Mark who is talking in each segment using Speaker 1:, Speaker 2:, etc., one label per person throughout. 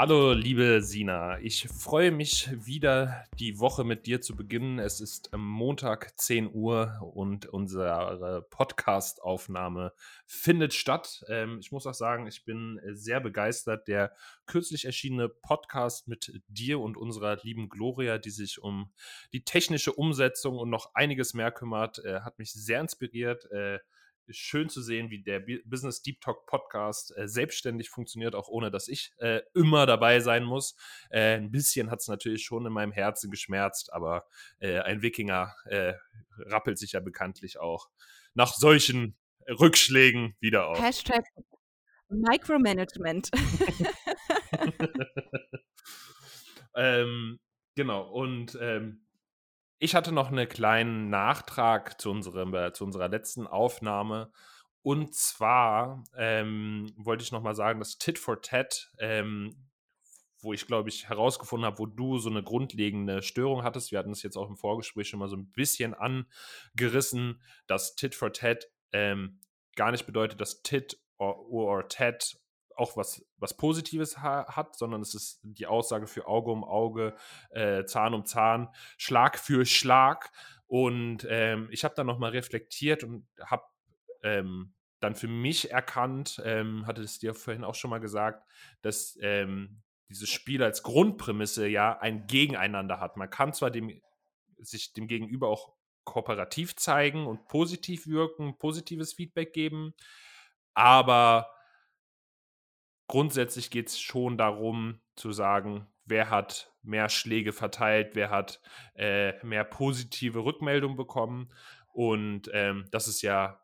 Speaker 1: Hallo, liebe Sina. Ich freue mich wieder, die Woche mit dir zu beginnen. Es ist Montag 10 Uhr und unsere Podcast-Aufnahme findet statt. Ähm, ich muss auch sagen, ich bin sehr begeistert. Der kürzlich erschienene Podcast mit dir und unserer lieben Gloria, die sich um die technische Umsetzung und noch einiges mehr kümmert, äh, hat mich sehr inspiriert. Schön zu sehen, wie der Business Deep Talk Podcast äh, selbstständig funktioniert, auch ohne dass ich äh, immer dabei sein muss. Äh, ein bisschen hat es natürlich schon in meinem Herzen geschmerzt, aber äh, ein Wikinger äh, rappelt sich ja bekanntlich auch nach solchen Rückschlägen wieder auf.
Speaker 2: Hashtag Micromanagement.
Speaker 1: ähm, genau, und ähm, ich hatte noch einen kleinen Nachtrag zu, unserem, äh, zu unserer letzten Aufnahme. Und zwar ähm, wollte ich nochmal sagen, dass Tit for Tat, ähm, wo ich glaube ich herausgefunden habe, wo du so eine grundlegende Störung hattest, wir hatten es jetzt auch im Vorgespräch schon mal so ein bisschen angerissen, dass Tit for Tat ähm, gar nicht bedeutet, dass Tit or, or Tat auch was, was Positives ha hat, sondern es ist die Aussage für Auge um Auge, äh, Zahn um Zahn, Schlag für Schlag. Und ähm, ich habe dann nochmal reflektiert und habe ähm, dann für mich erkannt, ähm, hatte es dir vorhin auch schon mal gesagt, dass ähm, dieses Spiel als Grundprämisse ja ein Gegeneinander hat. Man kann zwar dem, sich dem Gegenüber auch kooperativ zeigen und positiv wirken, positives Feedback geben, aber grundsätzlich geht es schon darum zu sagen, wer hat mehr Schläge verteilt, wer hat äh, mehr positive Rückmeldungen bekommen. Und ähm, das ist ja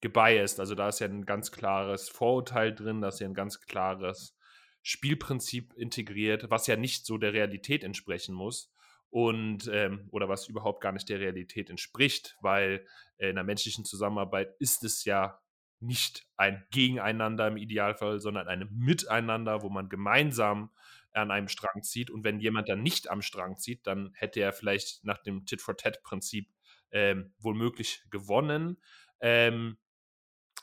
Speaker 1: gebiased, also da ist ja ein ganz klares Vorurteil drin, da ist ja ein ganz klares Spielprinzip integriert, was ja nicht so der Realität entsprechen muss und ähm, oder was überhaupt gar nicht der Realität entspricht, weil äh, in der menschlichen Zusammenarbeit ist es ja nicht ein Gegeneinander im Idealfall, sondern ein Miteinander, wo man gemeinsam an einem Strang zieht. Und wenn jemand dann nicht am Strang zieht, dann hätte er vielleicht nach dem Tit-for-Tat-Prinzip ähm, womöglich gewonnen. Ähm,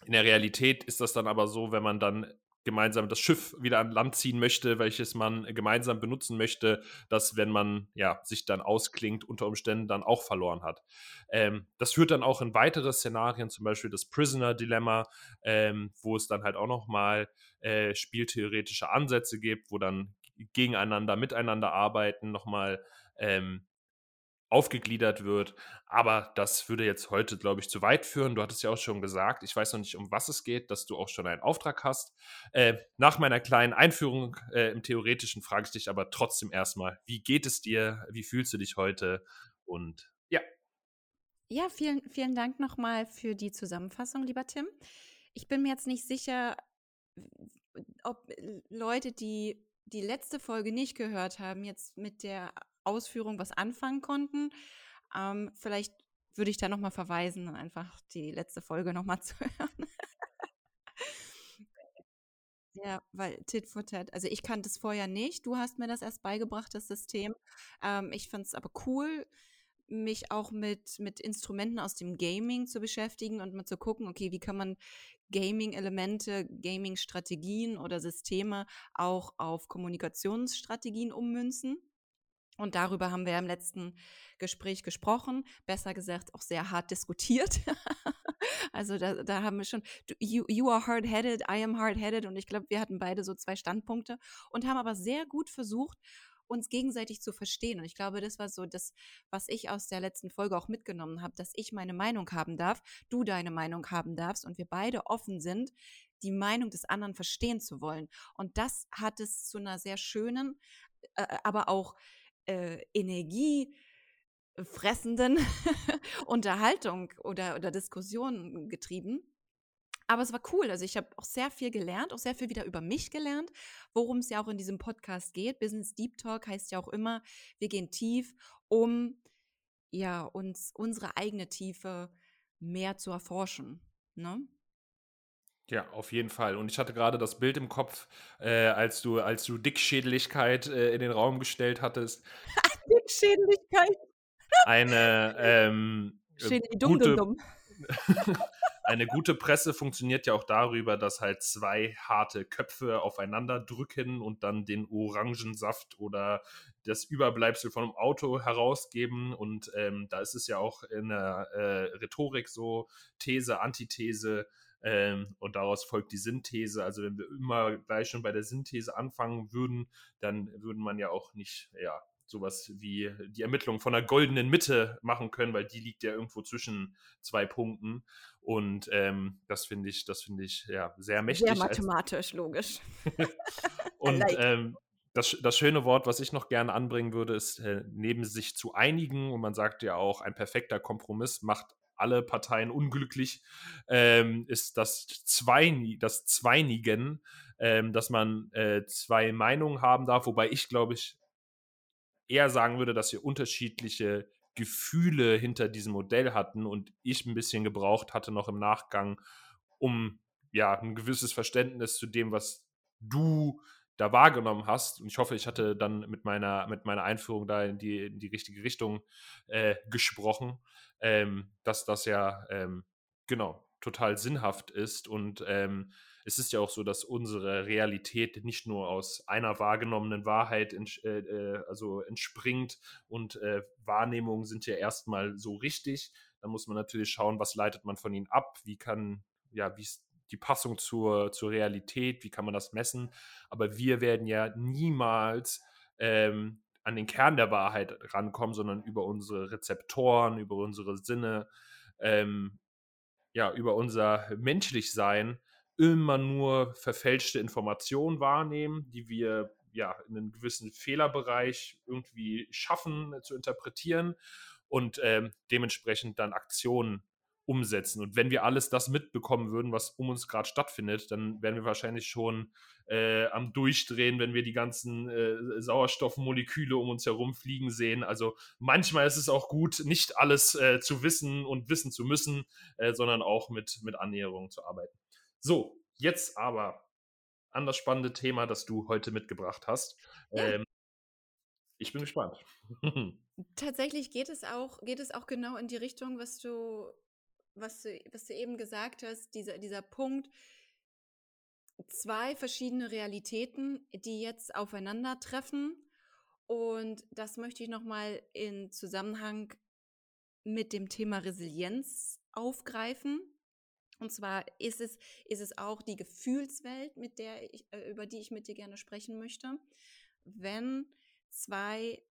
Speaker 1: in der Realität ist das dann aber so, wenn man dann gemeinsam das Schiff wieder an Land ziehen möchte, welches man gemeinsam benutzen möchte, dass wenn man ja sich dann ausklingt, unter Umständen dann auch verloren hat. Ähm, das führt dann auch in weitere Szenarien, zum Beispiel das Prisoner-Dilemma, ähm, wo es dann halt auch nochmal äh, spieltheoretische Ansätze gibt, wo dann gegeneinander, miteinander arbeiten, nochmal ähm, aufgegliedert wird. Aber das würde jetzt heute, glaube ich, zu weit führen. Du hattest ja auch schon gesagt, ich weiß noch nicht, um was es geht, dass du auch schon einen Auftrag hast. Äh, nach meiner kleinen Einführung äh, im Theoretischen frage ich dich aber trotzdem erstmal, wie geht es dir? Wie fühlst du dich heute? Und ja.
Speaker 2: Ja, vielen, vielen Dank nochmal für die Zusammenfassung, lieber Tim. Ich bin mir jetzt nicht sicher, ob Leute, die die letzte Folge nicht gehört haben, jetzt mit der Ausführung was anfangen konnten. Ähm, vielleicht würde ich da nochmal verweisen, einfach die letzte Folge nochmal zu hören. ja, weil Tit for Tat, also ich kannte es vorher nicht. Du hast mir das erst beigebracht, das System. Ähm, ich fand es aber cool, mich auch mit, mit Instrumenten aus dem Gaming zu beschäftigen und mal zu gucken, okay, wie kann man Gaming-Elemente, Gaming-Strategien oder Systeme auch auf Kommunikationsstrategien ummünzen. Und darüber haben wir im letzten Gespräch gesprochen, besser gesagt auch sehr hart diskutiert. also da, da, haben wir schon, you, you are hard-headed, I am hard-headed und ich glaube, wir hatten beide so zwei Standpunkte und haben aber sehr gut versucht, uns gegenseitig zu verstehen. Und ich glaube, das war so das, was ich aus der letzten Folge auch mitgenommen habe, dass ich meine Meinung haben darf, du deine Meinung haben darfst und wir beide offen sind, die Meinung des anderen verstehen zu wollen. Und das hat es zu einer sehr schönen, äh, aber auch äh, energiefressenden Unterhaltung oder, oder Diskussion getrieben. Aber es war cool. Also ich habe auch sehr viel gelernt, auch sehr viel wieder über mich gelernt, worum es ja auch in diesem Podcast geht. Business Deep Talk heißt ja auch immer, wir gehen tief, um ja uns unsere eigene Tiefe mehr zu erforschen. Ne?
Speaker 1: Ja, auf jeden Fall. Und ich hatte gerade das Bild im Kopf, äh, als du, als du Dickschädeligkeit äh, in den Raum gestellt hattest.
Speaker 2: Dickschädeligkeit.
Speaker 1: Eine ähm,
Speaker 2: Schädel, dumm,
Speaker 1: gute,
Speaker 2: dumm, dumm.
Speaker 1: eine gute Presse funktioniert ja auch darüber, dass halt zwei harte Köpfe aufeinander drücken und dann den Orangensaft oder das Überbleibsel von einem Auto herausgeben. Und ähm, da ist es ja auch in der äh, Rhetorik so, These, Antithese. Ähm, und daraus folgt die Synthese. Also wenn wir immer gleich schon bei der Synthese anfangen würden, dann würde man ja auch nicht, ja, sowas wie die Ermittlung von einer goldenen Mitte machen können, weil die liegt ja irgendwo zwischen zwei Punkten. Und ähm, das finde ich, das finde ich ja sehr mächtig.
Speaker 2: Sehr mathematisch, logisch.
Speaker 1: und like. ähm, das, das schöne Wort, was ich noch gerne anbringen würde, ist äh, neben sich zu einigen. Und man sagt ja auch, ein perfekter Kompromiss macht alle Parteien unglücklich, ähm, ist das, Zwei, das Zweinigen, ähm, dass man äh, zwei Meinungen haben darf, wobei ich glaube ich eher sagen würde, dass wir unterschiedliche Gefühle hinter diesem Modell hatten und ich ein bisschen gebraucht hatte noch im Nachgang, um ja ein gewisses Verständnis zu dem, was du da wahrgenommen hast. Und ich hoffe, ich hatte dann mit meiner, mit meiner Einführung da in die, in die richtige Richtung äh, gesprochen, ähm, dass das ja ähm, genau total sinnhaft ist und ähm, es ist ja auch so, dass unsere Realität nicht nur aus einer wahrgenommenen Wahrheit ents äh, äh, also entspringt und äh, Wahrnehmungen sind ja erstmal so richtig. Da muss man natürlich schauen, was leitet man von ihnen ab, wie kann, ja, wie ist die Passung zur, zur Realität, wie kann man das messen. Aber wir werden ja niemals ähm, an den Kern der Wahrheit rankommen, sondern über unsere Rezeptoren, über unsere Sinne, ähm, ja, über unser Menschlichsein immer nur verfälschte Informationen wahrnehmen, die wir ja in einem gewissen Fehlerbereich irgendwie schaffen äh, zu interpretieren und ähm, dementsprechend dann Aktionen umsetzen. Und wenn wir alles das mitbekommen würden, was um uns gerade stattfindet, dann wären wir wahrscheinlich schon äh, am Durchdrehen, wenn wir die ganzen äh, Sauerstoffmoleküle um uns herum fliegen sehen. Also manchmal ist es auch gut, nicht alles äh, zu wissen und wissen zu müssen, äh, sondern auch mit, mit Annäherung zu arbeiten. So, jetzt aber an das spannende Thema, das du heute mitgebracht hast. Ja. Ähm, ich bin gespannt.
Speaker 2: Tatsächlich geht es auch, geht es auch genau in die Richtung, was du, was du, was du eben gesagt hast, dieser, dieser Punkt, zwei verschiedene Realitäten, die jetzt aufeinandertreffen. Und das möchte ich nochmal in Zusammenhang mit dem Thema Resilienz aufgreifen. Und zwar ist es, ist es auch die Gefühlswelt, mit der ich, äh, über die ich mit dir gerne sprechen möchte, wenn zwei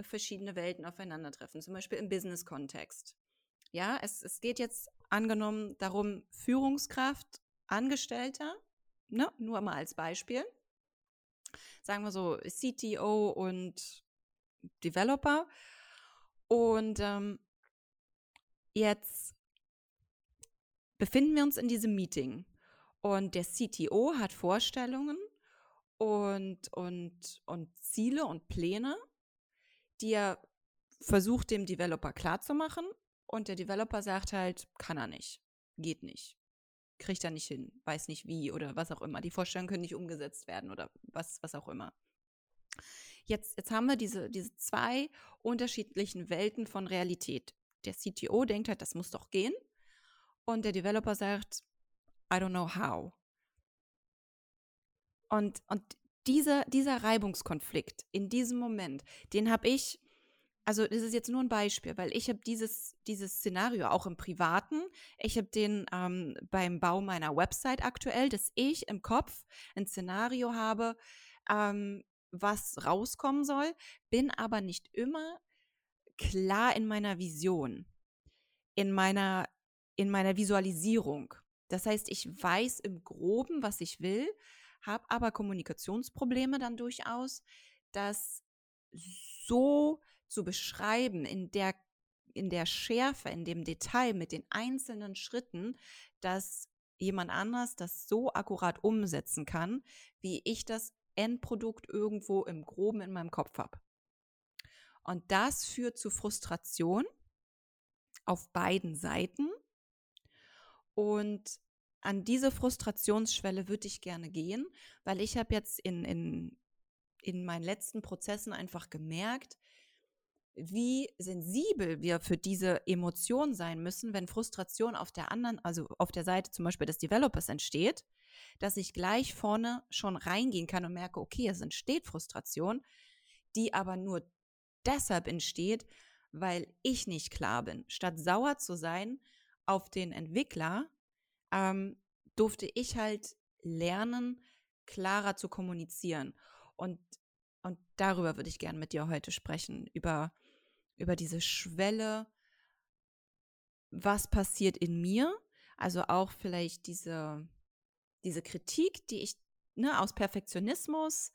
Speaker 2: verschiedene Welten aufeinandertreffen, zum Beispiel im Business-Kontext. Ja, es, es geht jetzt angenommen darum, Führungskraft, Angestellter, ne, nur mal als Beispiel. Sagen wir so CTO und Developer. Und ähm, jetzt befinden wir uns in diesem Meeting und der CTO hat Vorstellungen und, und, und Ziele und Pläne, die er versucht dem Developer klarzumachen und der Developer sagt halt, kann er nicht, geht nicht, kriegt er nicht hin, weiß nicht wie oder was auch immer. Die Vorstellungen können nicht umgesetzt werden oder was, was auch immer. Jetzt, jetzt haben wir diese, diese zwei unterschiedlichen Welten von Realität. Der CTO denkt halt, das muss doch gehen und der Developer sagt, I don't know how. Und, und dieser, dieser Reibungskonflikt in diesem Moment, den habe ich, also das ist jetzt nur ein Beispiel, weil ich habe dieses, dieses Szenario auch im Privaten, ich habe den ähm, beim Bau meiner Website aktuell, dass ich im Kopf ein Szenario habe, ähm, was rauskommen soll, bin aber nicht immer klar in meiner Vision, in meiner in meiner Visualisierung. Das heißt, ich weiß im groben, was ich will, habe aber Kommunikationsprobleme dann durchaus, das so zu beschreiben in der in der Schärfe, in dem Detail mit den einzelnen Schritten, dass jemand anders das so akkurat umsetzen kann, wie ich das Endprodukt irgendwo im Groben in meinem Kopf habe. Und das führt zu Frustration auf beiden Seiten. Und an diese Frustrationsschwelle würde ich gerne gehen, weil ich habe jetzt in, in, in meinen letzten Prozessen einfach gemerkt, wie sensibel wir für diese Emotion sein müssen, wenn Frustration auf der anderen, also auf der Seite zum Beispiel des Developers entsteht, dass ich gleich vorne schon reingehen kann und merke, okay, es entsteht Frustration, die aber nur deshalb entsteht, weil ich nicht klar bin. Statt sauer zu sein auf den Entwickler, ähm, durfte ich halt lernen, klarer zu kommunizieren. Und, und darüber würde ich gerne mit dir heute sprechen, über, über diese Schwelle, was passiert in mir, also auch vielleicht diese, diese Kritik, die ich ne, aus Perfektionismus,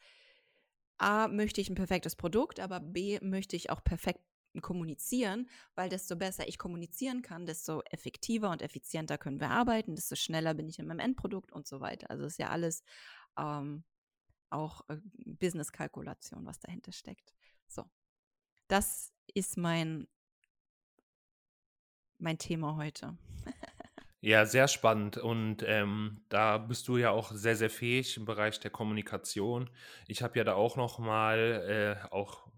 Speaker 2: A, möchte ich ein perfektes Produkt, aber B, möchte ich auch perfekt kommunizieren, weil desto besser ich kommunizieren kann, desto effektiver und effizienter können wir arbeiten, desto schneller bin ich in meinem Endprodukt und so weiter. Also ist ja alles ähm, auch äh, Business-Kalkulation, was dahinter steckt. So, das ist mein, mein Thema heute.
Speaker 1: Ja, sehr spannend. Und ähm, da bist du ja auch sehr, sehr fähig im Bereich der Kommunikation. Ich habe ja da auch noch mal, äh, auch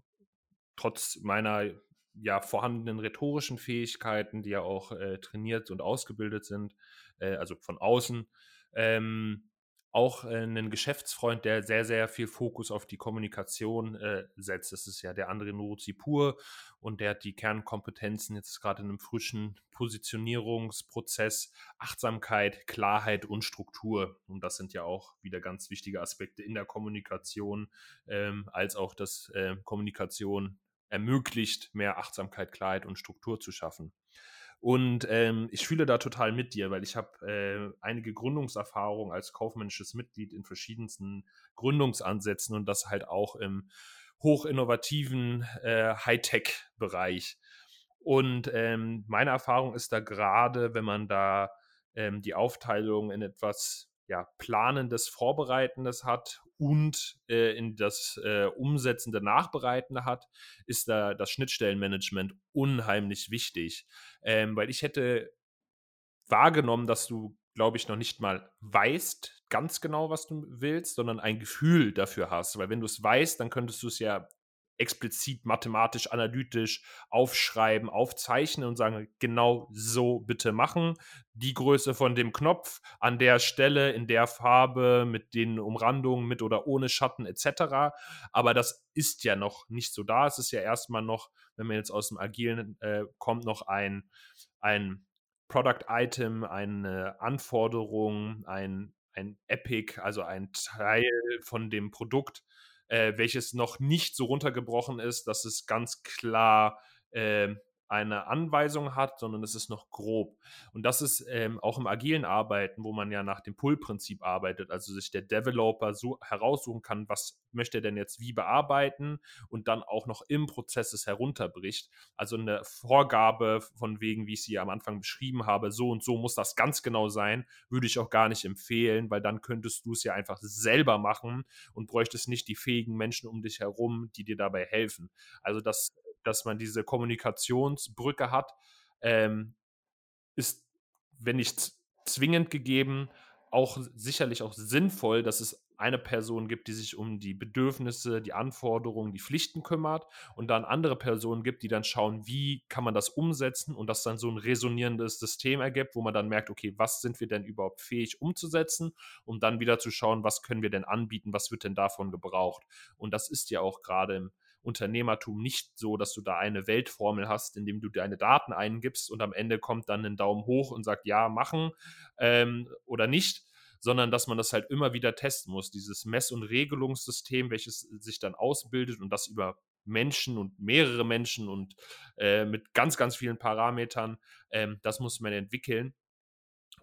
Speaker 1: trotz meiner ja vorhandenen rhetorischen Fähigkeiten, die ja auch äh, trainiert und ausgebildet sind, äh, also von außen, ähm, auch äh, einen Geschäftsfreund, der sehr, sehr viel Fokus auf die Kommunikation äh, setzt. Das ist ja der andere Nuruzipur und der hat die Kernkompetenzen jetzt gerade in einem frischen Positionierungsprozess, Achtsamkeit, Klarheit und Struktur. Und das sind ja auch wieder ganz wichtige Aspekte in der Kommunikation, ähm, als auch das äh, Kommunikation ermöglicht, mehr Achtsamkeit, Klarheit und Struktur zu schaffen. Und ähm, ich fühle da total mit dir, weil ich habe äh, einige Gründungserfahrungen als kaufmännisches Mitglied in verschiedensten Gründungsansätzen und das halt auch im hochinnovativen äh, Hightech-Bereich. Und ähm, meine Erfahrung ist da gerade, wenn man da ähm, die Aufteilung in etwas ja, Planendes, Vorbereitendes hat und äh, in das äh, Umsetzende, Nachbereitende hat, ist da das Schnittstellenmanagement unheimlich wichtig. Ähm, weil ich hätte wahrgenommen, dass du, glaube ich, noch nicht mal weißt ganz genau, was du willst, sondern ein Gefühl dafür hast. Weil wenn du es weißt, dann könntest du es ja explizit mathematisch, analytisch aufschreiben, aufzeichnen und sagen, genau so bitte machen. Die Größe von dem Knopf an der Stelle, in der Farbe, mit den Umrandungen, mit oder ohne Schatten etc. Aber das ist ja noch nicht so da. Es ist ja erstmal noch, wenn man jetzt aus dem Agilen äh, kommt, noch ein, ein Product Item, eine Anforderung, ein, ein Epic, also ein Teil von dem Produkt, äh, welches noch nicht so runtergebrochen ist, dass es ganz klar äh, eine Anweisung hat, sondern es ist noch grob. Und das ist ähm, auch im agilen Arbeiten, wo man ja nach dem Pull-Prinzip arbeitet, also sich der Developer so heraussuchen kann, was möchte er denn jetzt wie bearbeiten und dann auch noch im Prozess es herunterbricht. Also eine Vorgabe von wegen, wie ich sie am Anfang beschrieben habe, so und so muss das ganz genau sein, würde ich auch gar nicht empfehlen, weil dann könntest du es ja einfach selber machen und bräuchtest nicht die fähigen Menschen um dich herum, die dir dabei helfen. Also das dass man diese Kommunikationsbrücke hat, ähm, ist, wenn nicht zwingend gegeben, auch sicherlich auch sinnvoll, dass es eine Person gibt, die sich um die Bedürfnisse, die Anforderungen, die Pflichten kümmert und dann andere Personen gibt, die dann schauen, wie kann man das umsetzen und das dann so ein resonierendes System ergibt, wo man dann merkt, okay, was sind wir denn überhaupt fähig umzusetzen, um dann wieder zu schauen, was können wir denn anbieten, was wird denn davon gebraucht. Und das ist ja auch gerade im Unternehmertum nicht so, dass du da eine Weltformel hast, indem du deine Daten eingibst und am Ende kommt dann ein Daumen hoch und sagt, ja, machen ähm, oder nicht, sondern dass man das halt immer wieder testen muss. Dieses Mess- und Regelungssystem, welches sich dann ausbildet und das über Menschen und mehrere Menschen und äh, mit ganz, ganz vielen Parametern, ähm, das muss man entwickeln.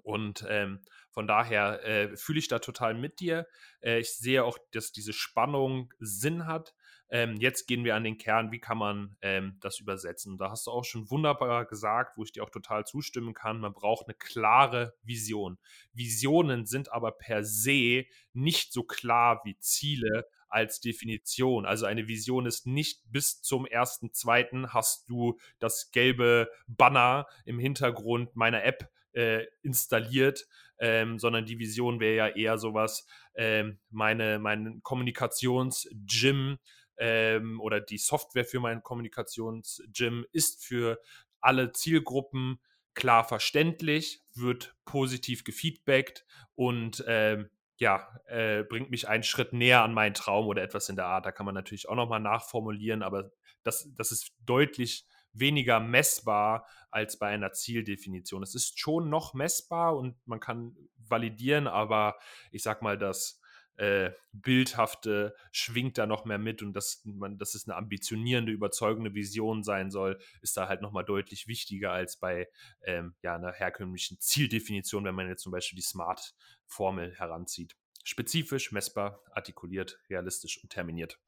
Speaker 1: Und ähm, Von daher äh, fühle ich da total mit dir. Äh, ich sehe auch, dass diese Spannung Sinn hat. Ähm, jetzt gehen wir an den Kern, wie kann man ähm, das übersetzen? Da hast du auch schon wunderbar gesagt, wo ich dir auch total zustimmen kann. Man braucht eine klare Vision. Visionen sind aber per se nicht so klar wie Ziele als Definition. Also eine Vision ist nicht bis zum ersten, zweiten hast du das gelbe Banner im Hintergrund meiner App äh, installiert, ähm, sondern die Vision wäre ja eher sowas, ähm, meine, mein Kommunikations-Gym ähm, oder die Software für mein Kommunikations-Gym ist für alle Zielgruppen klar verständlich, wird positiv gefeedbackt und ähm, ja, äh, bringt mich einen Schritt näher an meinen Traum oder etwas in der Art. Da kann man natürlich auch nochmal nachformulieren, aber das, das ist deutlich weniger messbar als bei einer Zieldefinition. Es ist schon noch messbar und man kann validieren, aber ich sag mal, das äh, Bildhafte schwingt da noch mehr mit und dass, man, dass es eine ambitionierende, überzeugende Vision sein soll, ist da halt nochmal deutlich wichtiger als bei ähm, ja, einer herkömmlichen Zieldefinition, wenn man jetzt zum Beispiel die Smart-Formel heranzieht. Spezifisch, messbar, artikuliert, realistisch und terminiert.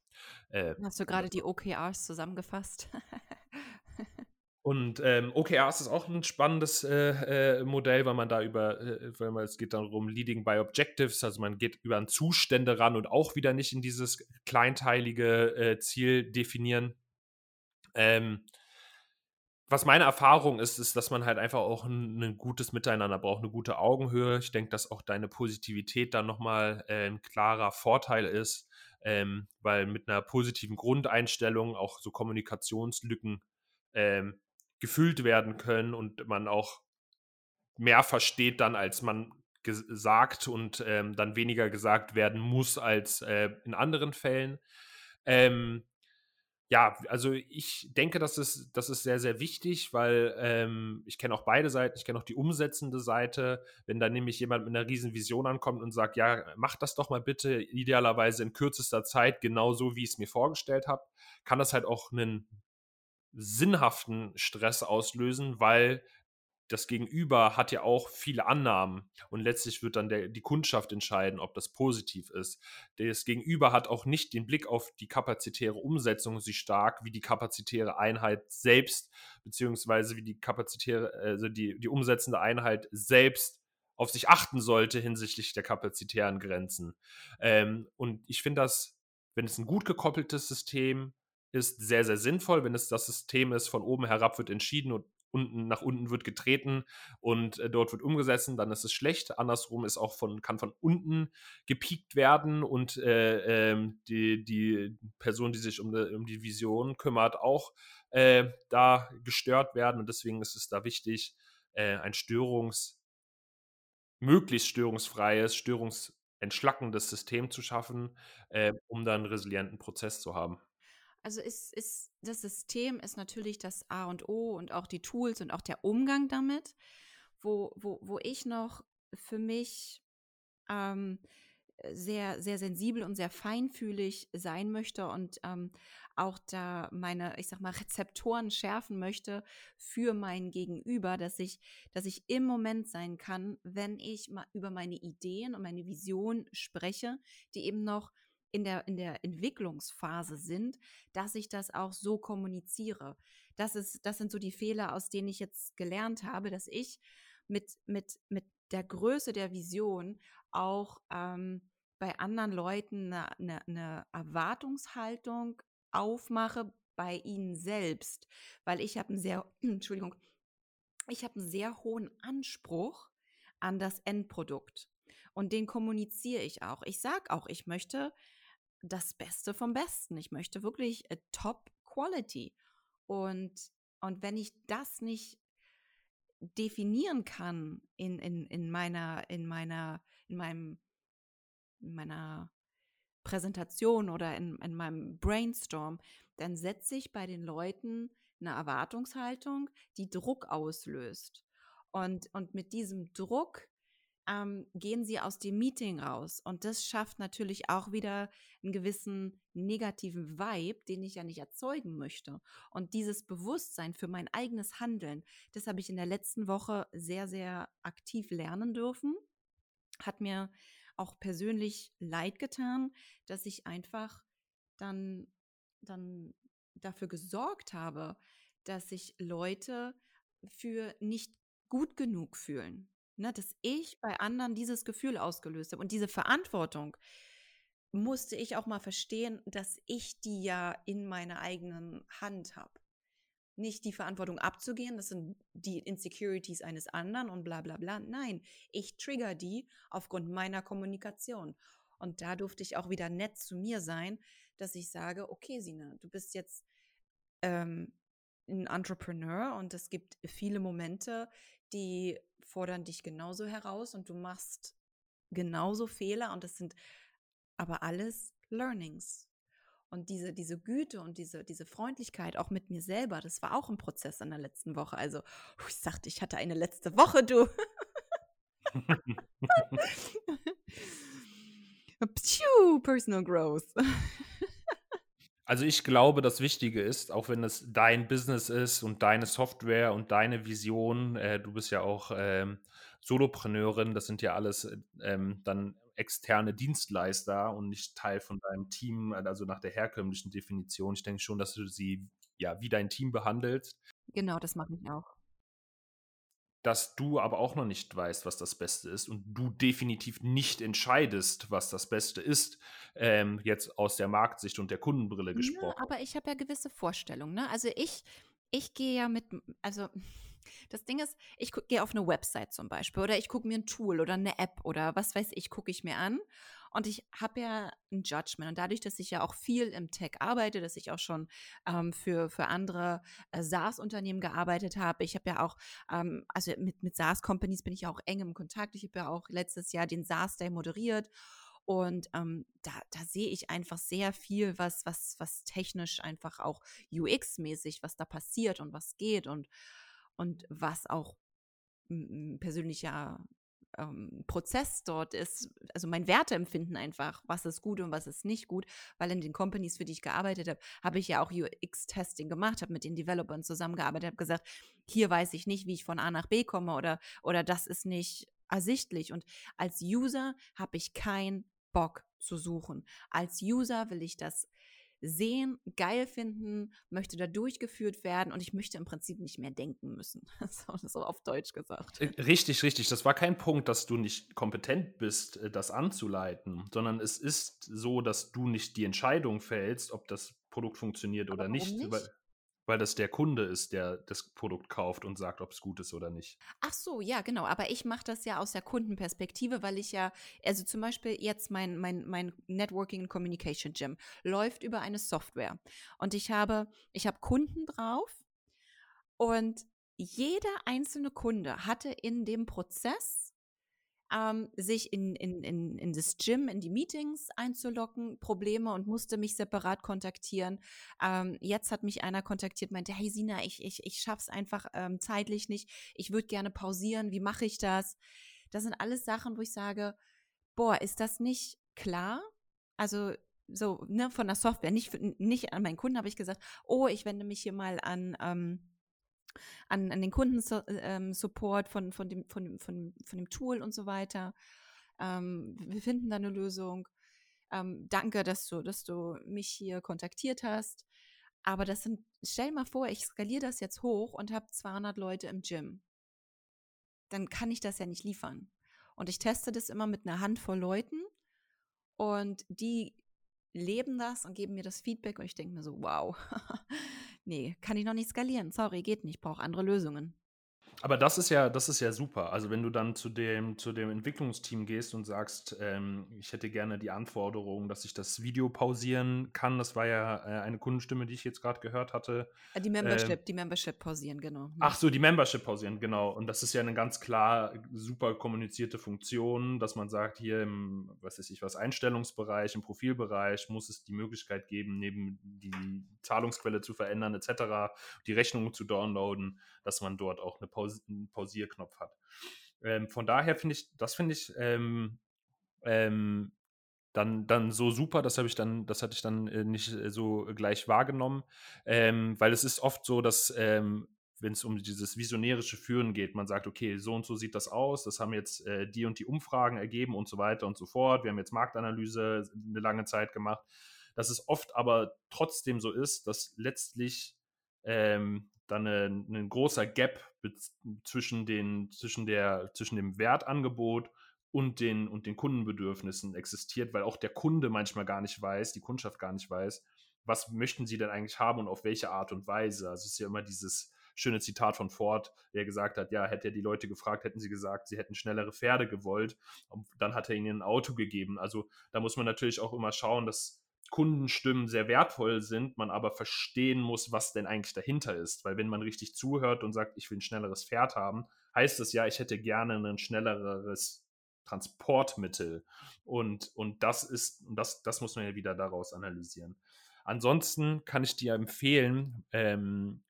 Speaker 2: Äh, Hast du gerade die OKRs zusammengefasst?
Speaker 1: Und ähm, OKRs ist auch ein spannendes äh, äh, Modell, weil man da über, äh, weil man, es geht darum, Leading by Objectives, also man geht über an Zustände ran und auch wieder nicht in dieses kleinteilige äh, Ziel definieren. Ähm, was meine Erfahrung ist, ist, dass man halt einfach auch ein, ein gutes Miteinander braucht, eine gute Augenhöhe. Ich denke, dass auch deine Positivität dann nochmal äh, ein klarer Vorteil ist, ähm, weil mit einer positiven Grundeinstellung auch so Kommunikationslücken ähm, gefüllt werden können und man auch mehr versteht dann, als man gesagt und ähm, dann weniger gesagt werden muss als äh, in anderen Fällen. Ähm, ja, also ich denke, das ist, das ist sehr, sehr wichtig, weil ähm, ich kenne auch beide Seiten, ich kenne auch die umsetzende Seite. Wenn da nämlich jemand mit einer riesen Vision ankommt und sagt, ja, mach das doch mal bitte idealerweise in kürzester Zeit, genauso wie ich es mir vorgestellt habe, kann das halt auch einen sinnhaften Stress auslösen, weil das Gegenüber hat ja auch viele Annahmen und letztlich wird dann der, die Kundschaft entscheiden, ob das positiv ist. Das Gegenüber hat auch nicht den Blick auf die kapazitäre Umsetzung so stark wie die kapazitäre Einheit selbst, beziehungsweise wie die kapazitäre, also die, die umsetzende Einheit selbst auf sich achten sollte hinsichtlich der kapazitären Grenzen. Ähm, und ich finde das, wenn es ein gut gekoppeltes System ist sehr, sehr sinnvoll. Wenn es das System ist, von oben herab wird entschieden und unten nach unten wird getreten und äh, dort wird umgesetzt, dann ist es schlecht. Andersrum ist auch von, kann von unten gepiekt werden und äh, äh, die, die Person, die sich um, um die Vision kümmert, auch äh, da gestört werden. Und deswegen ist es da wichtig, äh, ein Störungs, möglichst störungsfreies, störungsentschlackendes System zu schaffen, äh, um dann einen resilienten Prozess zu haben.
Speaker 2: Also ist, ist das System ist natürlich das A und O und auch die Tools und auch der Umgang damit, wo, wo, wo ich noch für mich ähm, sehr, sehr sensibel und sehr feinfühlig sein möchte und ähm, auch da meine, ich sag mal, Rezeptoren schärfen möchte für mein Gegenüber, dass ich, dass ich im Moment sein kann, wenn ich mal über meine Ideen und meine Vision spreche, die eben noch in der, in der Entwicklungsphase sind, dass ich das auch so kommuniziere. Das, ist, das sind so die Fehler, aus denen ich jetzt gelernt habe, dass ich mit, mit, mit der Größe der Vision auch ähm, bei anderen Leuten eine, eine, eine Erwartungshaltung aufmache bei ihnen selbst, weil ich habe einen sehr, Entschuldigung, ich habe einen sehr hohen Anspruch an das Endprodukt. Und den kommuniziere ich auch. Ich sage auch, ich möchte das Beste vom Besten. Ich möchte wirklich äh, Top Quality. Und, und wenn ich das nicht definieren kann in, in, in meiner, in meiner, in meinem, in meiner Präsentation oder in, in meinem Brainstorm, dann setze ich bei den Leuten eine Erwartungshaltung, die Druck auslöst. Und, und mit diesem Druck ähm, gehen sie aus dem Meeting raus. Und das schafft natürlich auch wieder einen gewissen negativen Vibe, den ich ja nicht erzeugen möchte. Und dieses Bewusstsein für mein eigenes Handeln, das habe ich in der letzten Woche sehr, sehr aktiv lernen dürfen. hat mir auch persönlich leid getan, dass ich einfach dann, dann dafür gesorgt habe, dass sich Leute für nicht gut genug fühlen. Ne, dass ich bei anderen dieses Gefühl ausgelöst habe. Und diese Verantwortung musste ich auch mal verstehen, dass ich die ja in meiner eigenen Hand habe. Nicht die Verantwortung abzugehen, das sind die Insecurities eines anderen und bla bla bla. Nein, ich trigger die aufgrund meiner Kommunikation. Und da durfte ich auch wieder nett zu mir sein, dass ich sage, okay, Sina, du bist jetzt ähm, ein Entrepreneur und es gibt viele Momente, die fordern dich genauso heraus und du machst genauso Fehler und das sind aber alles Learnings. Und diese, diese Güte und diese, diese Freundlichkeit auch mit mir selber, das war auch ein Prozess in der letzten Woche. Also, ich sagte, ich hatte eine letzte Woche, du. Pschuh, Personal Growth.
Speaker 1: Also ich glaube, das Wichtige ist, auch wenn es dein Business ist und deine Software und deine Vision, äh, du bist ja auch ähm, Solopreneurin, das sind ja alles ähm, dann externe Dienstleister und nicht Teil von deinem Team, also nach der herkömmlichen Definition. Ich denke schon, dass du sie ja wie dein Team behandelst.
Speaker 2: Genau, das mache ich auch
Speaker 1: dass du aber auch noch nicht weißt, was das Beste ist und du definitiv nicht entscheidest, was das Beste ist, ähm, jetzt aus der Marktsicht und der Kundenbrille gesprochen.
Speaker 2: Ja, aber ich habe ja gewisse Vorstellungen. Ne? Also ich, ich gehe ja mit, also das Ding ist, ich gehe auf eine Website zum Beispiel oder ich gucke mir ein Tool oder eine App oder was weiß ich, gucke ich mir an und ich habe ja ein Judgment. Und dadurch, dass ich ja auch viel im Tech arbeite, dass ich auch schon ähm, für, für andere äh, SaaS-Unternehmen gearbeitet habe, ich habe ja auch, ähm, also mit, mit SaaS-Companies bin ich ja auch eng im Kontakt. Ich habe ja auch letztes Jahr den SaaS-Day moderiert. Und ähm, da, da sehe ich einfach sehr viel, was, was, was technisch einfach auch UX-mäßig, was da passiert und was geht und, und was auch persönlich ja ähm, Prozess dort ist, also mein Werteempfinden einfach, was ist gut und was ist nicht gut, weil in den Companies, für die ich gearbeitet habe, habe ich ja auch UX-Testing gemacht, habe mit den Developern zusammengearbeitet, habe gesagt, hier weiß ich nicht, wie ich von A nach B komme oder, oder das ist nicht ersichtlich. Und als User habe ich keinen Bock zu suchen. Als User will ich das sehen, geil finden, möchte da durchgeführt werden und ich möchte im Prinzip nicht mehr denken müssen. so, so auf Deutsch gesagt.
Speaker 1: Äh, richtig, richtig. Das war kein Punkt, dass du nicht kompetent bist, äh, das anzuleiten, sondern es ist so, dass du nicht die Entscheidung fällst, ob das Produkt funktioniert oder nicht. nicht? Weil das der Kunde ist, der das Produkt kauft und sagt, ob es gut ist oder nicht.
Speaker 2: Ach so, ja, genau. Aber ich mache das ja aus der Kundenperspektive, weil ich ja, also zum Beispiel jetzt mein, mein, mein Networking and Communication Gym läuft über eine Software. Und ich habe, ich habe Kunden drauf und jeder einzelne Kunde hatte in dem Prozess ähm, sich in, in, in, in das Gym, in die Meetings einzulocken, Probleme und musste mich separat kontaktieren. Ähm, jetzt hat mich einer kontaktiert, meinte, hey Sina, ich, ich, ich schaff's einfach ähm, zeitlich nicht. Ich würde gerne pausieren. Wie mache ich das? Das sind alles Sachen, wo ich sage, boah, ist das nicht klar? Also so, ne, von der Software, nicht, nicht an meinen Kunden habe ich gesagt, oh, ich wende mich hier mal an, ähm, an, an den Kundensupport ähm, von, von, dem, von, von, von dem Tool und so weiter. Ähm, wir finden da eine Lösung. Ähm, danke, dass du, dass du mich hier kontaktiert hast. Aber das sind, stell mal vor, ich skaliere das jetzt hoch und habe 200 Leute im Gym. Dann kann ich das ja nicht liefern. Und ich teste das immer mit einer Handvoll Leuten und die leben das und geben mir das Feedback und ich denke mir so, wow, nee, kann ich noch nicht skalieren. Sorry, geht nicht, brauche andere Lösungen.
Speaker 1: Aber das ist ja, das ist ja super. Also wenn du dann zu dem, zu dem Entwicklungsteam gehst und sagst, ähm, ich hätte gerne die Anforderung, dass ich das Video pausieren kann. Das war ja äh, eine Kundenstimme, die ich jetzt gerade gehört hatte.
Speaker 2: Äh, die Membership, äh, die Membership pausieren, genau.
Speaker 1: Ach so, die Membership pausieren, genau. Und das ist ja eine ganz klar super kommunizierte Funktion, dass man sagt, hier im, was weiß ich, was Einstellungsbereich, im Profilbereich muss es die Möglichkeit geben, neben die Zahlungsquelle zu verändern, etc., die Rechnung zu downloaden, dass man dort auch eine Pause einen Pausierknopf hat. Ähm, von daher finde ich, das finde ich ähm, ähm, dann, dann so super, das habe ich dann, das hatte ich dann äh, nicht äh, so gleich wahrgenommen, ähm, weil es ist oft so, dass ähm, wenn es um dieses visionärische Führen geht. Man sagt, okay, so und so sieht das aus, das haben jetzt äh, die und die Umfragen ergeben und so weiter und so fort. Wir haben jetzt Marktanalyse eine lange Zeit gemacht. Dass es oft aber trotzdem so ist, dass letztlich ähm, dann ein, ein großer Gap zwischen, den, zwischen, der, zwischen dem Wertangebot und den, und den Kundenbedürfnissen existiert, weil auch der Kunde manchmal gar nicht weiß, die Kundschaft gar nicht weiß, was möchten sie denn eigentlich haben und auf welche Art und Weise. Also es ist ja immer dieses schöne Zitat von Ford, der gesagt hat, ja, hätte er die Leute gefragt, hätten sie gesagt, sie hätten schnellere Pferde gewollt. Und dann hat er ihnen ein Auto gegeben. Also da muss man natürlich auch immer schauen, dass Kundenstimmen sehr wertvoll sind, man aber verstehen muss, was denn eigentlich dahinter ist. Weil wenn man richtig zuhört und sagt, ich will ein schnelleres Pferd haben, heißt das ja, ich hätte gerne ein schnelleres Transportmittel. Und, und das ist, das, das muss man ja wieder daraus analysieren. Ansonsten kann ich dir empfehlen, ähm,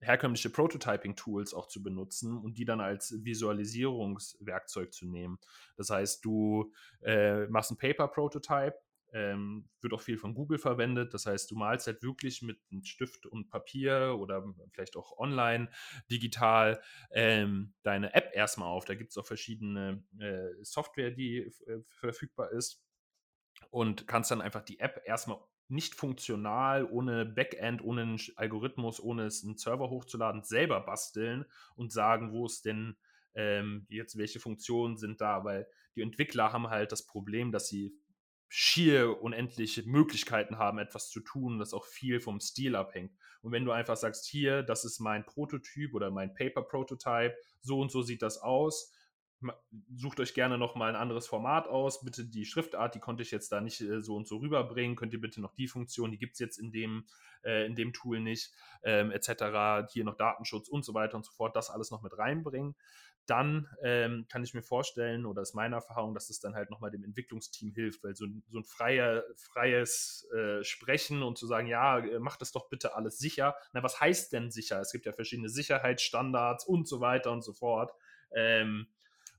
Speaker 1: herkömmliche Prototyping-Tools auch zu benutzen und die dann als Visualisierungswerkzeug zu nehmen. Das heißt, du äh, machst ein Paper-Prototype, ähm, wird auch viel von Google verwendet. Das heißt, du malst halt wirklich mit einem Stift und Papier oder vielleicht auch online, digital ähm, deine App erstmal auf. Da gibt es auch verschiedene äh, Software, die äh, verfügbar ist. Und kannst dann einfach die App erstmal nicht funktional, ohne Backend, ohne einen Algorithmus, ohne es einen Server hochzuladen, selber basteln und sagen, wo es denn ähm, jetzt welche Funktionen sind da, weil die Entwickler haben halt das Problem, dass sie schier unendliche Möglichkeiten haben, etwas zu tun, das auch viel vom Stil abhängt. Und wenn du einfach sagst, hier, das ist mein Prototyp oder mein Paper-Prototype, so und so sieht das aus, sucht euch gerne noch mal ein anderes Format aus. Bitte die Schriftart, die konnte ich jetzt da nicht äh, so und so rüberbringen. Könnt ihr bitte noch die Funktion, die gibt es jetzt in dem, äh, in dem Tool nicht, ähm, etc. Hier noch Datenschutz und so weiter und so fort. Das alles noch mit reinbringen dann ähm, kann ich mir vorstellen, oder ist meine Erfahrung, dass es dann halt nochmal dem Entwicklungsteam hilft, weil so, so ein freier, freies äh, Sprechen und zu sagen, ja, äh, macht das doch bitte alles sicher. Na, was heißt denn sicher? Es gibt ja verschiedene Sicherheitsstandards und so weiter und so fort. Ähm,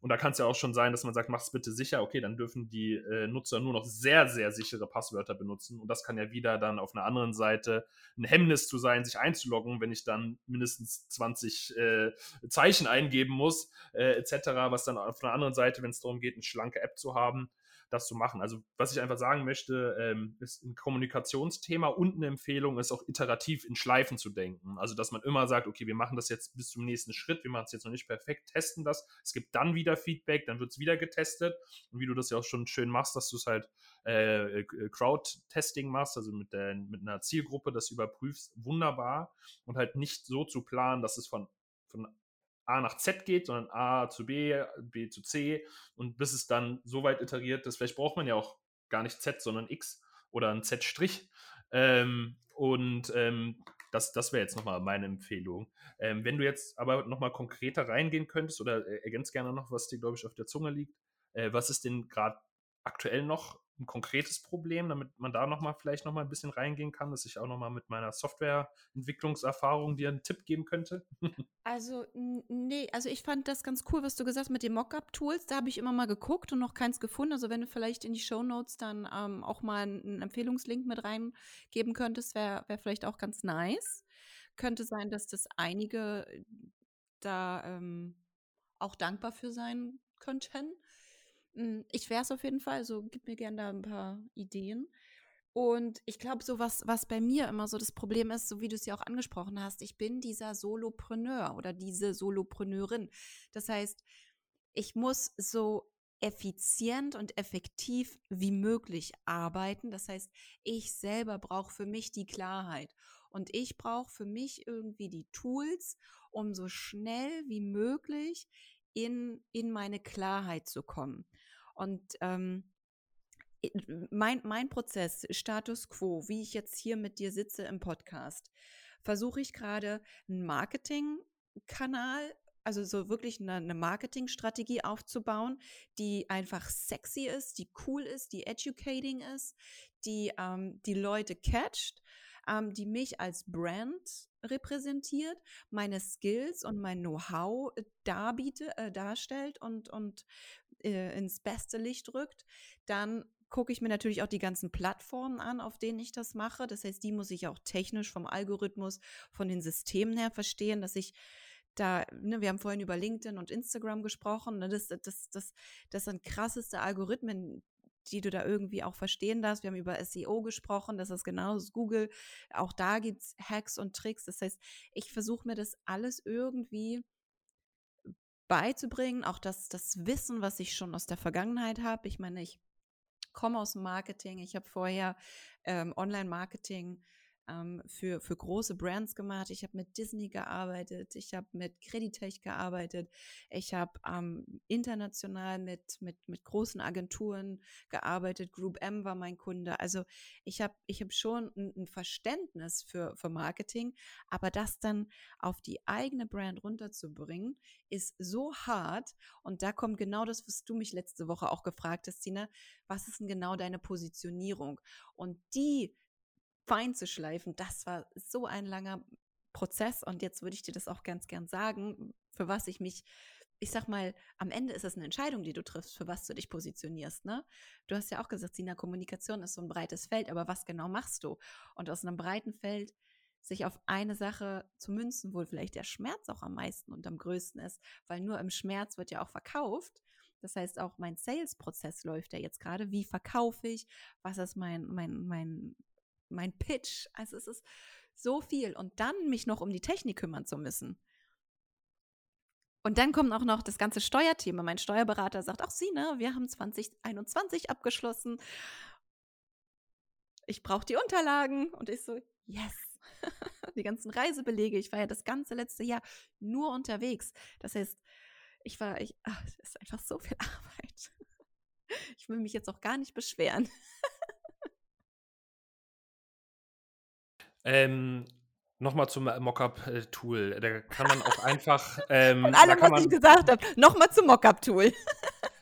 Speaker 1: und da kann es ja auch schon sein, dass man sagt, mach es bitte sicher. Okay, dann dürfen die äh, Nutzer nur noch sehr, sehr sichere Passwörter benutzen. Und das kann ja wieder dann auf einer anderen Seite ein Hemmnis zu sein, sich einzuloggen, wenn ich dann mindestens 20 äh, Zeichen eingeben muss, äh, etc. Was dann auf einer anderen Seite, wenn es darum geht, eine schlanke App zu haben, das zu machen. Also was ich einfach sagen möchte, ähm, ist ein Kommunikationsthema und eine Empfehlung ist auch iterativ in Schleifen zu denken. Also dass man immer sagt, okay, wir machen das jetzt bis zum nächsten Schritt, wir machen es jetzt noch nicht perfekt, testen das. Es gibt dann wieder Feedback, dann wird es wieder getestet. Und wie du das ja auch schon schön machst, dass du es halt äh, äh, Crowd-Testing machst, also mit, der, mit einer Zielgruppe das überprüfst, wunderbar. Und halt nicht so zu planen, dass es von von A nach Z geht, sondern A zu B, B zu C und bis es dann so weit iteriert ist, vielleicht braucht man ja auch gar nicht Z, sondern X oder ein Z-Strich. Ähm, und ähm, das, das wäre jetzt nochmal meine Empfehlung. Ähm, wenn du jetzt aber nochmal konkreter reingehen könntest oder äh, ergänzt gerne noch, was dir, glaube ich, auf der Zunge liegt, äh, was ist denn gerade aktuell noch ein konkretes Problem, damit man da nochmal vielleicht nochmal ein bisschen reingehen kann, dass ich auch nochmal mit meiner Softwareentwicklungserfahrung dir einen Tipp geben könnte?
Speaker 2: also, nee, also ich fand das ganz cool, was du gesagt hast mit den Mockup-Tools. Da habe ich immer mal geguckt und noch keins gefunden. Also wenn du vielleicht in die Show Notes dann ähm, auch mal einen Empfehlungslink mit reingeben könntest, wäre wär vielleicht auch ganz nice. Könnte sein, dass das einige da ähm, auch dankbar für sein könnten. Hm, ich wäre es auf jeden Fall, also gib mir gerne da ein paar Ideen. Und ich glaube, so was, was bei mir immer so das Problem ist, so wie du es ja auch angesprochen hast, ich bin dieser Solopreneur oder diese Solopreneurin. Das heißt, ich muss so effizient und effektiv wie möglich arbeiten. Das heißt, ich selber brauche für mich die Klarheit. Und ich brauche für mich irgendwie die Tools, um so schnell wie möglich in, in meine Klarheit zu kommen. Und ähm, mein, mein Prozess, Status quo, wie ich jetzt hier mit dir sitze im Podcast, versuche ich gerade einen Marketingkanal, also so wirklich eine, eine Marketingstrategie aufzubauen, die einfach sexy ist, die cool ist, die educating ist, die ähm, die Leute catcht, ähm, die mich als Brand repräsentiert, meine Skills und mein Know-how äh, darbiete, äh, darstellt und, und äh, ins beste Licht rückt, dann gucke ich mir natürlich auch die ganzen Plattformen an, auf denen ich das mache. Das heißt, die muss ich auch technisch vom Algorithmus, von den Systemen her verstehen, dass ich da, ne, wir haben vorhin über LinkedIn und Instagram gesprochen, ne, das, das, das, das sind krasseste Algorithmen, die du da irgendwie auch verstehen darfst. Wir haben über SEO gesprochen, das ist genau das Google. Auch da gibt es Hacks und Tricks. Das heißt, ich versuche mir das alles irgendwie beizubringen, auch das, das Wissen, was ich schon aus der Vergangenheit habe. Ich meine, ich komme aus dem Marketing, ich habe vorher ähm, Online-Marketing ähm, für, für große Brands gemacht. Ich habe mit Disney gearbeitet, ich habe mit Creditech gearbeitet, ich habe ähm, international mit, mit, mit großen Agenturen gearbeitet. Group M war mein Kunde. Also ich habe ich hab schon ein, ein Verständnis für, für Marketing, aber das dann auf die eigene Brand runterzubringen, ist so hart. Und da kommt genau das, was du mich letzte Woche auch gefragt hast, Tina. Was ist denn genau deine Positionierung? Und die fein zu schleifen, das war so ein langer Prozess und jetzt würde ich dir das auch ganz gern sagen, für was ich mich, ich sag mal, am Ende ist es eine Entscheidung, die du triffst, für was du dich positionierst, ne? Du hast ja auch gesagt, Sina, Kommunikation ist so ein breites Feld, aber was genau machst du? Und aus einem breiten Feld sich auf eine Sache zu münzen, wo vielleicht der Schmerz auch am meisten und am größten ist, weil nur im Schmerz wird ja auch verkauft. Das heißt, auch mein Sales-Prozess läuft ja jetzt gerade. Wie verkaufe ich? Was ist mein, mein, mein mein Pitch. Also es ist so viel. Und dann mich noch um die Technik kümmern zu müssen. Und dann kommt auch noch das ganze Steuerthema. Mein Steuerberater sagt, ach Sie, ne, wir haben 2021 abgeschlossen. Ich brauche die Unterlagen. Und ich so, yes. die ganzen Reisebelege. Ich war ja das ganze letzte Jahr nur unterwegs. Das heißt, ich war, ich, ach, das ist einfach so viel Arbeit. Ich will mich jetzt auch gar nicht beschweren.
Speaker 1: Ähm, Nochmal zum Mockup-Tool. Da kann man auch einfach. Ähm,
Speaker 2: Und allem, was ich gesagt habe, nochmal zum Mockup-Tool.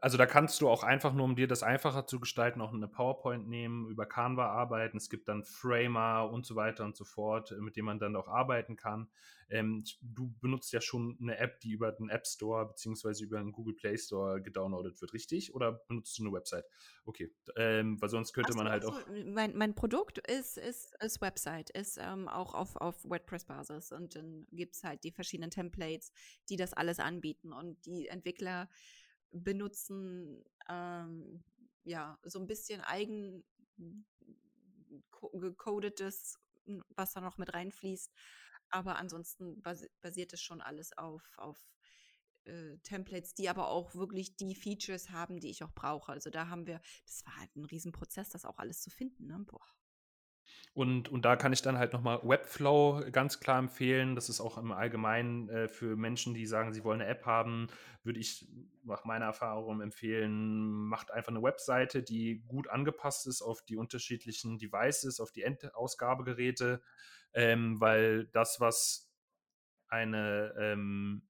Speaker 1: also da kannst du auch einfach nur, um dir das einfacher zu gestalten, auch eine PowerPoint nehmen, über Canva arbeiten. Es gibt dann Framer und so weiter und so fort, mit dem man dann auch arbeiten kann. Ähm, du benutzt ja schon eine App, die über den App Store bzw. über den Google Play Store gedownloadet wird, richtig? Oder benutzt du eine Website? Okay, ähm, weil sonst könnte so, man halt so, auch.
Speaker 2: Mein, mein Produkt ist, ist, ist Website, ist ähm, auch auf, auf WordPress-Basis und dann gibt es halt die verschiedenen Templates, die das alles anbieten und die Entwickler benutzen ähm, ja so ein bisschen eigen gecodetes, was da noch mit reinfließt. Aber ansonsten basiert es schon alles auf, auf äh, Templates, die aber auch wirklich die Features haben, die ich auch brauche. Also da haben wir, das war halt ein Riesenprozess, das auch alles zu finden. Ne? Boah.
Speaker 1: Und, und da kann ich dann halt nochmal Webflow ganz klar empfehlen. Das ist auch im Allgemeinen äh, für Menschen, die sagen, sie wollen eine App haben, würde ich nach meiner Erfahrung empfehlen, macht einfach eine Webseite, die gut angepasst ist auf die unterschiedlichen Devices, auf die Endausgabegeräte, ähm, weil das, was eine ähm, äh,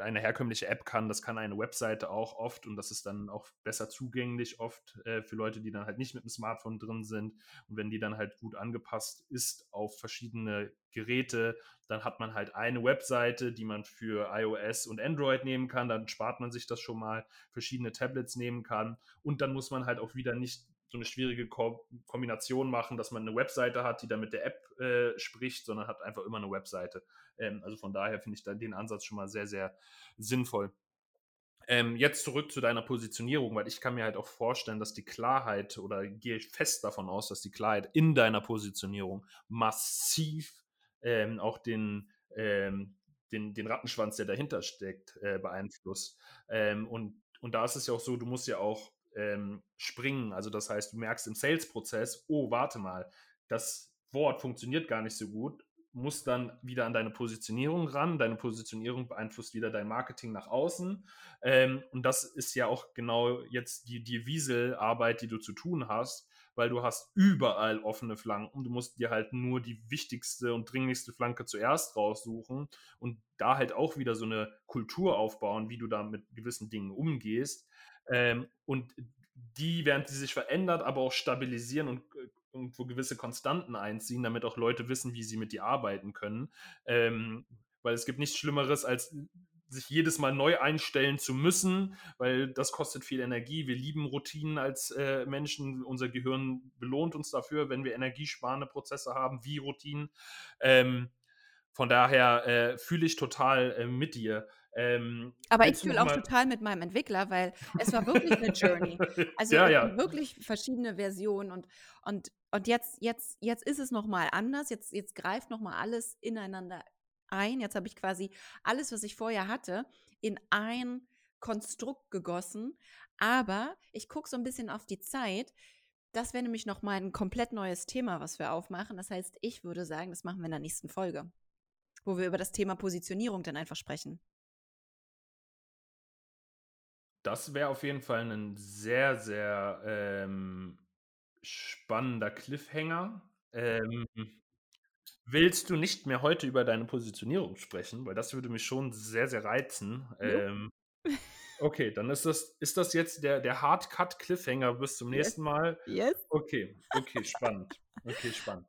Speaker 1: eine herkömmliche App kann, das kann eine Webseite auch oft und das ist dann auch besser zugänglich oft äh, für Leute, die dann halt nicht mit dem Smartphone drin sind. Und wenn die dann halt gut angepasst ist auf verschiedene Geräte, dann hat man halt eine Webseite, die man für iOS und Android nehmen kann. Dann spart man sich das schon mal, verschiedene Tablets nehmen kann und dann muss man halt auch wieder nicht so eine schwierige Ko Kombination machen, dass man eine Webseite hat, die dann mit der App äh, spricht, sondern hat einfach immer eine Webseite. Ähm, also von daher finde ich da den Ansatz schon mal sehr, sehr sinnvoll. Ähm, jetzt zurück zu deiner Positionierung, weil ich kann mir halt auch vorstellen, dass die Klarheit oder gehe ich fest davon aus, dass die Klarheit in deiner Positionierung massiv ähm, auch den, ähm, den, den Rattenschwanz, der dahinter steckt, äh, beeinflusst. Ähm, und, und da ist es ja auch so, du musst ja auch ähm, springen. Also das heißt, du merkst im Sales-Prozess, oh, warte mal, das Wort funktioniert gar nicht so gut, musst dann wieder an deine Positionierung ran. Deine Positionierung beeinflusst wieder dein Marketing nach außen. Ähm, und das ist ja auch genau jetzt die, die Wieselarbeit, die du zu tun hast, weil du hast überall offene Flanken. Du musst dir halt nur die wichtigste und dringlichste Flanke zuerst raussuchen und da halt auch wieder so eine Kultur aufbauen, wie du da mit gewissen Dingen umgehst. Ähm, und die, während sie sich verändert, aber auch stabilisieren und äh, irgendwo gewisse Konstanten einziehen, damit auch Leute wissen, wie sie mit dir arbeiten können. Ähm, weil es gibt nichts Schlimmeres, als sich jedes Mal neu einstellen zu müssen, weil das kostet viel Energie. Wir lieben Routinen als äh, Menschen. Unser Gehirn belohnt uns dafür, wenn wir energiesparende Prozesse haben, wie Routinen. Ähm, von daher äh, fühle ich total äh, mit dir. Ähm,
Speaker 2: Aber ich fühle auch total mit meinem Entwickler, weil es war wirklich eine Journey. Also ja, ja. wirklich verschiedene Versionen und, und, und jetzt, jetzt, jetzt ist es nochmal anders. Jetzt, jetzt greift nochmal alles ineinander ein. Jetzt habe ich quasi alles, was ich vorher hatte, in ein Konstrukt gegossen. Aber ich gucke so ein bisschen auf die Zeit. Das wäre nämlich nochmal ein komplett neues Thema, was wir aufmachen. Das heißt, ich würde sagen, das machen wir in der nächsten Folge, wo wir über das Thema Positionierung dann einfach sprechen.
Speaker 1: Das wäre auf jeden Fall ein sehr, sehr ähm, spannender Cliffhanger. Ähm, willst du nicht mehr heute über deine Positionierung sprechen? Weil das würde mich schon sehr, sehr reizen. Ähm, okay, dann ist das, ist das jetzt der, der Hard-Cut-Cliffhanger bis zum nächsten Mal.
Speaker 2: Yes.
Speaker 1: Okay, okay, spannend. Okay, spannend.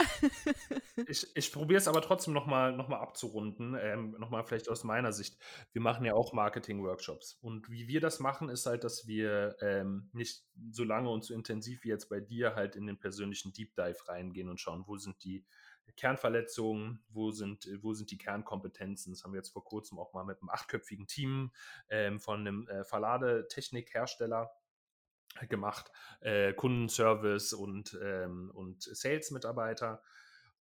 Speaker 1: Ich, ich probiere es aber trotzdem nochmal noch mal abzurunden, ähm, nochmal vielleicht aus meiner Sicht. Wir machen ja auch Marketing-Workshops. Und wie wir das machen, ist halt, dass wir ähm, nicht so lange und so intensiv wie jetzt bei dir halt in den persönlichen Deep Dive reingehen und schauen, wo sind die Kernverletzungen, wo sind, wo sind die Kernkompetenzen. Das haben wir jetzt vor kurzem auch mal mit einem achtköpfigen Team ähm, von einem äh, Verladetechnikhersteller gemacht, äh, Kundenservice und, ähm, und Sales-Mitarbeiter.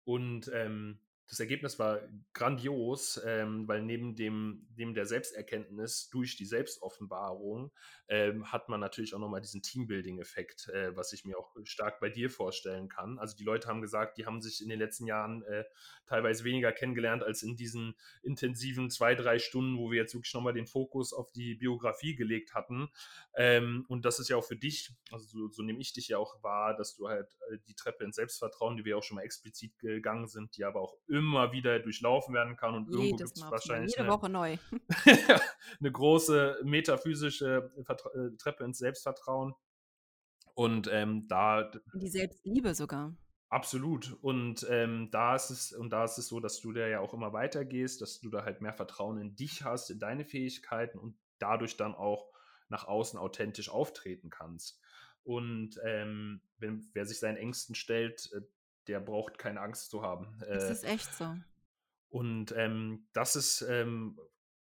Speaker 1: Und ähm, das Ergebnis war grandios, ähm, weil neben dem, neben der Selbsterkenntnis durch die Selbstoffenbarung ähm, hat man natürlich auch nochmal diesen Teambuilding-Effekt, äh, was ich mir auch stark bei dir vorstellen kann. Also die Leute haben gesagt, die haben sich in den letzten Jahren äh, teilweise weniger kennengelernt als in diesen intensiven zwei, drei Stunden, wo wir jetzt wirklich nochmal den Fokus auf die Biografie gelegt hatten. Ähm, und das ist ja auch für dich, also so, so nehme ich dich ja auch wahr, dass du halt äh, die Treppe ins Selbstvertrauen, die wir auch schon mal explizit gegangen sind, die aber auch immer wieder durchlaufen werden kann und Jedes irgendwo gibt es wahrscheinlich
Speaker 2: jede eine, Woche neu.
Speaker 1: eine große metaphysische äh, Treppe ins Selbstvertrauen. Und ähm, da.
Speaker 2: Die Selbstliebe sogar.
Speaker 1: Absolut. Und ähm, da ist es, und da ist es so, dass du da ja auch immer weitergehst, dass du da halt mehr Vertrauen in dich hast, in deine Fähigkeiten und dadurch dann auch nach außen authentisch auftreten kannst. Und ähm, wenn, wer sich seinen Ängsten stellt, äh, der braucht keine Angst zu haben.
Speaker 2: Das äh, ist echt so.
Speaker 1: Und ähm, das ist, ähm,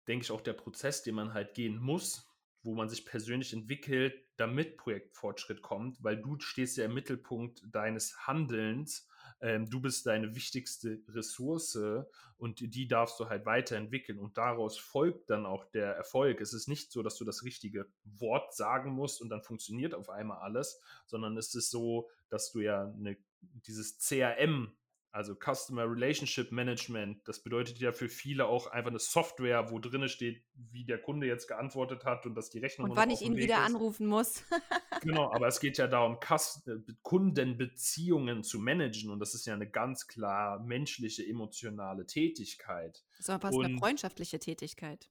Speaker 1: denke ich, auch der Prozess, den man halt gehen muss, wo man sich persönlich entwickelt, damit Projektfortschritt kommt, weil du stehst ja im Mittelpunkt deines Handelns. Ähm, du bist deine wichtigste Ressource und die darfst du halt weiterentwickeln und daraus folgt dann auch der Erfolg. Es ist nicht so, dass du das richtige Wort sagen musst und dann funktioniert auf einmal alles, sondern es ist so, dass du ja eine dieses CRM, also Customer Relationship Management, das bedeutet ja für viele auch einfach eine Software, wo drin steht, wie der Kunde jetzt geantwortet hat und dass die Rechnung.
Speaker 2: Und wann ich ihn wieder ist. anrufen muss.
Speaker 1: genau, aber es geht ja darum, äh, Kundenbeziehungen zu managen und das ist ja eine ganz klar menschliche, emotionale Tätigkeit.
Speaker 2: Ist aber fast und eine freundschaftliche Tätigkeit.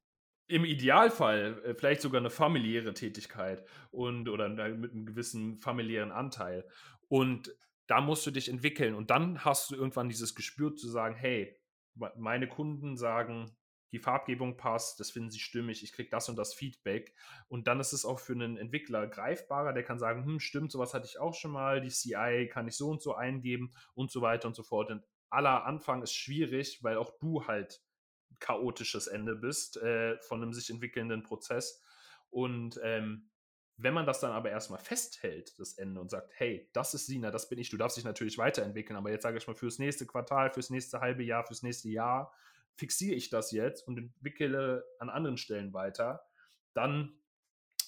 Speaker 1: Im Idealfall äh, vielleicht sogar eine familiäre Tätigkeit und oder mit einem gewissen familiären Anteil. Und da musst du dich entwickeln und dann hast du irgendwann dieses Gespür zu sagen, hey, meine Kunden sagen, die Farbgebung passt, das finden sie stimmig, ich kriege das und das Feedback. Und dann ist es auch für einen Entwickler greifbarer, der kann sagen, hm, stimmt, sowas hatte ich auch schon mal, die CI kann ich so und so eingeben und so weiter und so fort. Und aller Anfang ist schwierig, weil auch du halt chaotisches Ende bist äh, von einem sich entwickelnden Prozess. Und ähm, wenn man das dann aber erstmal festhält, das Ende, und sagt, hey, das ist Sina, das bin ich, du darfst dich natürlich weiterentwickeln, aber jetzt sage ich mal, fürs nächste Quartal, fürs nächste halbe Jahr, fürs nächste Jahr fixiere ich das jetzt und entwickle an anderen Stellen weiter, dann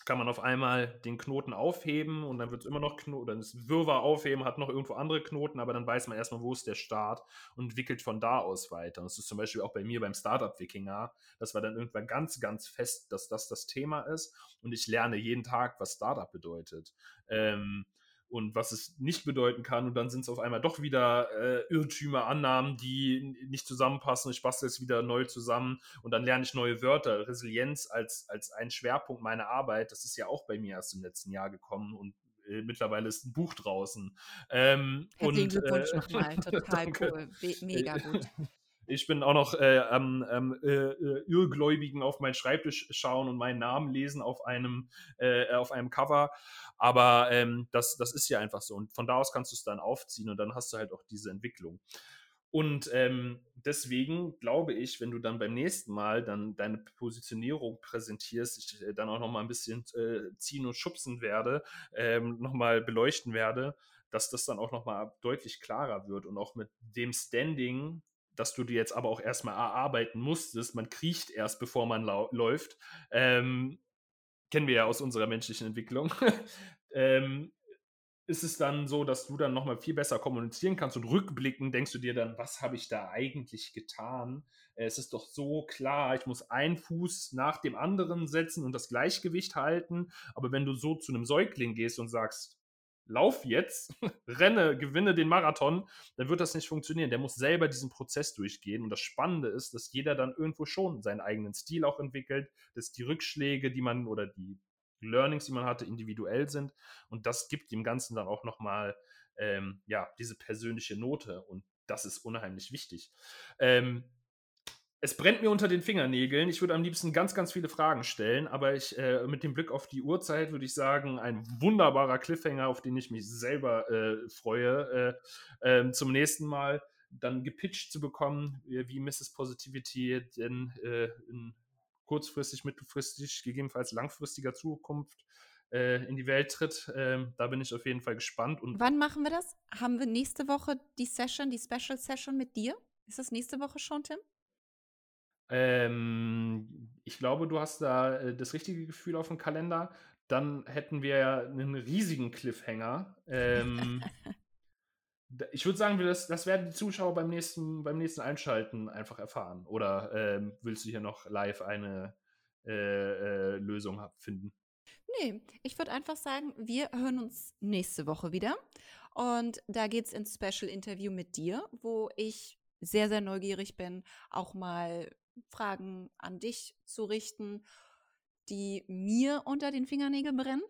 Speaker 1: kann man auf einmal den Knoten aufheben und dann wird es immer noch Knoten, oder das Wirrwarr aufheben, hat noch irgendwo andere Knoten, aber dann weiß man erstmal, wo ist der Start und entwickelt von da aus weiter. Und das ist zum Beispiel auch bei mir beim Startup Wikinger. Das war dann irgendwann ganz, ganz fest, dass das das Thema ist und ich lerne jeden Tag, was Startup bedeutet. Ähm, und was es nicht bedeuten kann. Und dann sind es auf einmal doch wieder äh, Irrtümer, Annahmen, die nicht zusammenpassen. Ich bastel es wieder neu zusammen und dann lerne ich neue Wörter. Resilienz als, als ein Schwerpunkt meiner Arbeit, das ist ja auch bei mir erst im letzten Jahr gekommen und äh, mittlerweile ist ein Buch draußen.
Speaker 2: Ähm, Herzlichen Glückwunsch äh, nochmal, total cool, mega gut.
Speaker 1: Ich bin auch noch äh, am ähm, äh, Irrgläubigen auf meinen Schreibtisch schauen und meinen Namen lesen auf einem, äh, auf einem Cover. Aber ähm, das, das ist ja einfach so. Und von da aus kannst du es dann aufziehen und dann hast du halt auch diese Entwicklung. Und ähm, deswegen glaube ich, wenn du dann beim nächsten Mal dann deine Positionierung präsentierst, ich äh, dann auch noch mal ein bisschen äh, ziehen und schubsen werde, ähm, noch mal beleuchten werde, dass das dann auch noch mal deutlich klarer wird und auch mit dem Standing, dass du dir jetzt aber auch erstmal erarbeiten musstest, man kriecht erst, bevor man läuft, ähm, kennen wir ja aus unserer menschlichen Entwicklung, ähm, ist es dann so, dass du dann nochmal viel besser kommunizieren kannst und rückblicken denkst du dir dann, was habe ich da eigentlich getan? Es ist doch so klar, ich muss einen Fuß nach dem anderen setzen und das Gleichgewicht halten. Aber wenn du so zu einem Säugling gehst und sagst, lauf jetzt, renne, gewinne den Marathon, dann wird das nicht funktionieren. Der muss selber diesen Prozess durchgehen. Und das Spannende ist, dass jeder dann irgendwo schon seinen eigenen Stil auch entwickelt, dass die Rückschläge, die man oder die Learnings, die man hatte, individuell sind. Und das gibt dem Ganzen dann auch nochmal ähm, ja, diese persönliche Note. Und das ist unheimlich wichtig. Ähm, es brennt mir unter den Fingernägeln. Ich würde am liebsten ganz, ganz viele Fragen stellen, aber ich äh, mit dem Blick auf die Uhrzeit würde ich sagen, ein wunderbarer Cliffhanger, auf den ich mich selber äh, freue, äh, ähm, zum nächsten Mal dann gepitcht zu bekommen, wie Mrs. Positivity denn äh, in kurzfristig, mittelfristig, gegebenenfalls langfristiger Zukunft äh, in die Welt tritt. Ähm, da bin ich auf jeden Fall gespannt.
Speaker 2: Und Wann machen wir das? Haben wir nächste Woche die Session, die Special Session mit dir? Ist das nächste Woche schon, Tim?
Speaker 1: Ähm, ich glaube, du hast da äh, das richtige Gefühl auf dem Kalender. Dann hätten wir einen riesigen Cliffhanger. Ähm, ich würde sagen, das, das werden die Zuschauer beim nächsten, beim nächsten Einschalten einfach erfahren. Oder ähm, willst du hier noch live eine äh, äh, Lösung finden?
Speaker 2: Nee, ich würde einfach sagen, wir hören uns nächste Woche wieder. Und da geht es ins Special Interview mit dir, wo ich sehr, sehr neugierig bin, auch mal Fragen an dich zu richten, die mir unter den Fingernägeln brennen.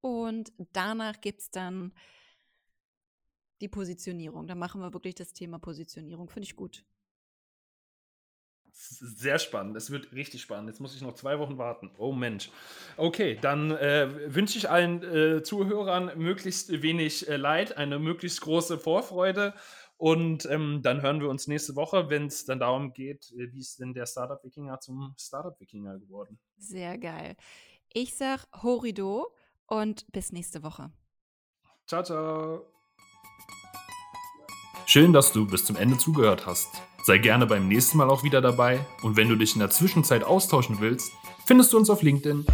Speaker 2: Und danach gibt es dann die Positionierung. Da machen wir wirklich das Thema Positionierung. Finde ich gut.
Speaker 1: Sehr spannend. Es wird richtig spannend. Jetzt muss ich noch zwei Wochen warten. Oh Mensch. Okay, dann äh, wünsche ich allen äh, Zuhörern möglichst wenig äh, Leid, eine möglichst große Vorfreude. Und ähm, dann hören wir uns nächste Woche, wenn es dann darum geht, äh, wie ist denn der Startup-Wikinger zum Startup-Wikinger geworden.
Speaker 2: Sehr geil. Ich sag Horido und bis nächste Woche.
Speaker 1: Ciao, ciao. Schön, dass du bis zum Ende zugehört hast. Sei gerne beim nächsten Mal auch wieder dabei und wenn du dich in der Zwischenzeit austauschen willst, findest du uns auf LinkedIn.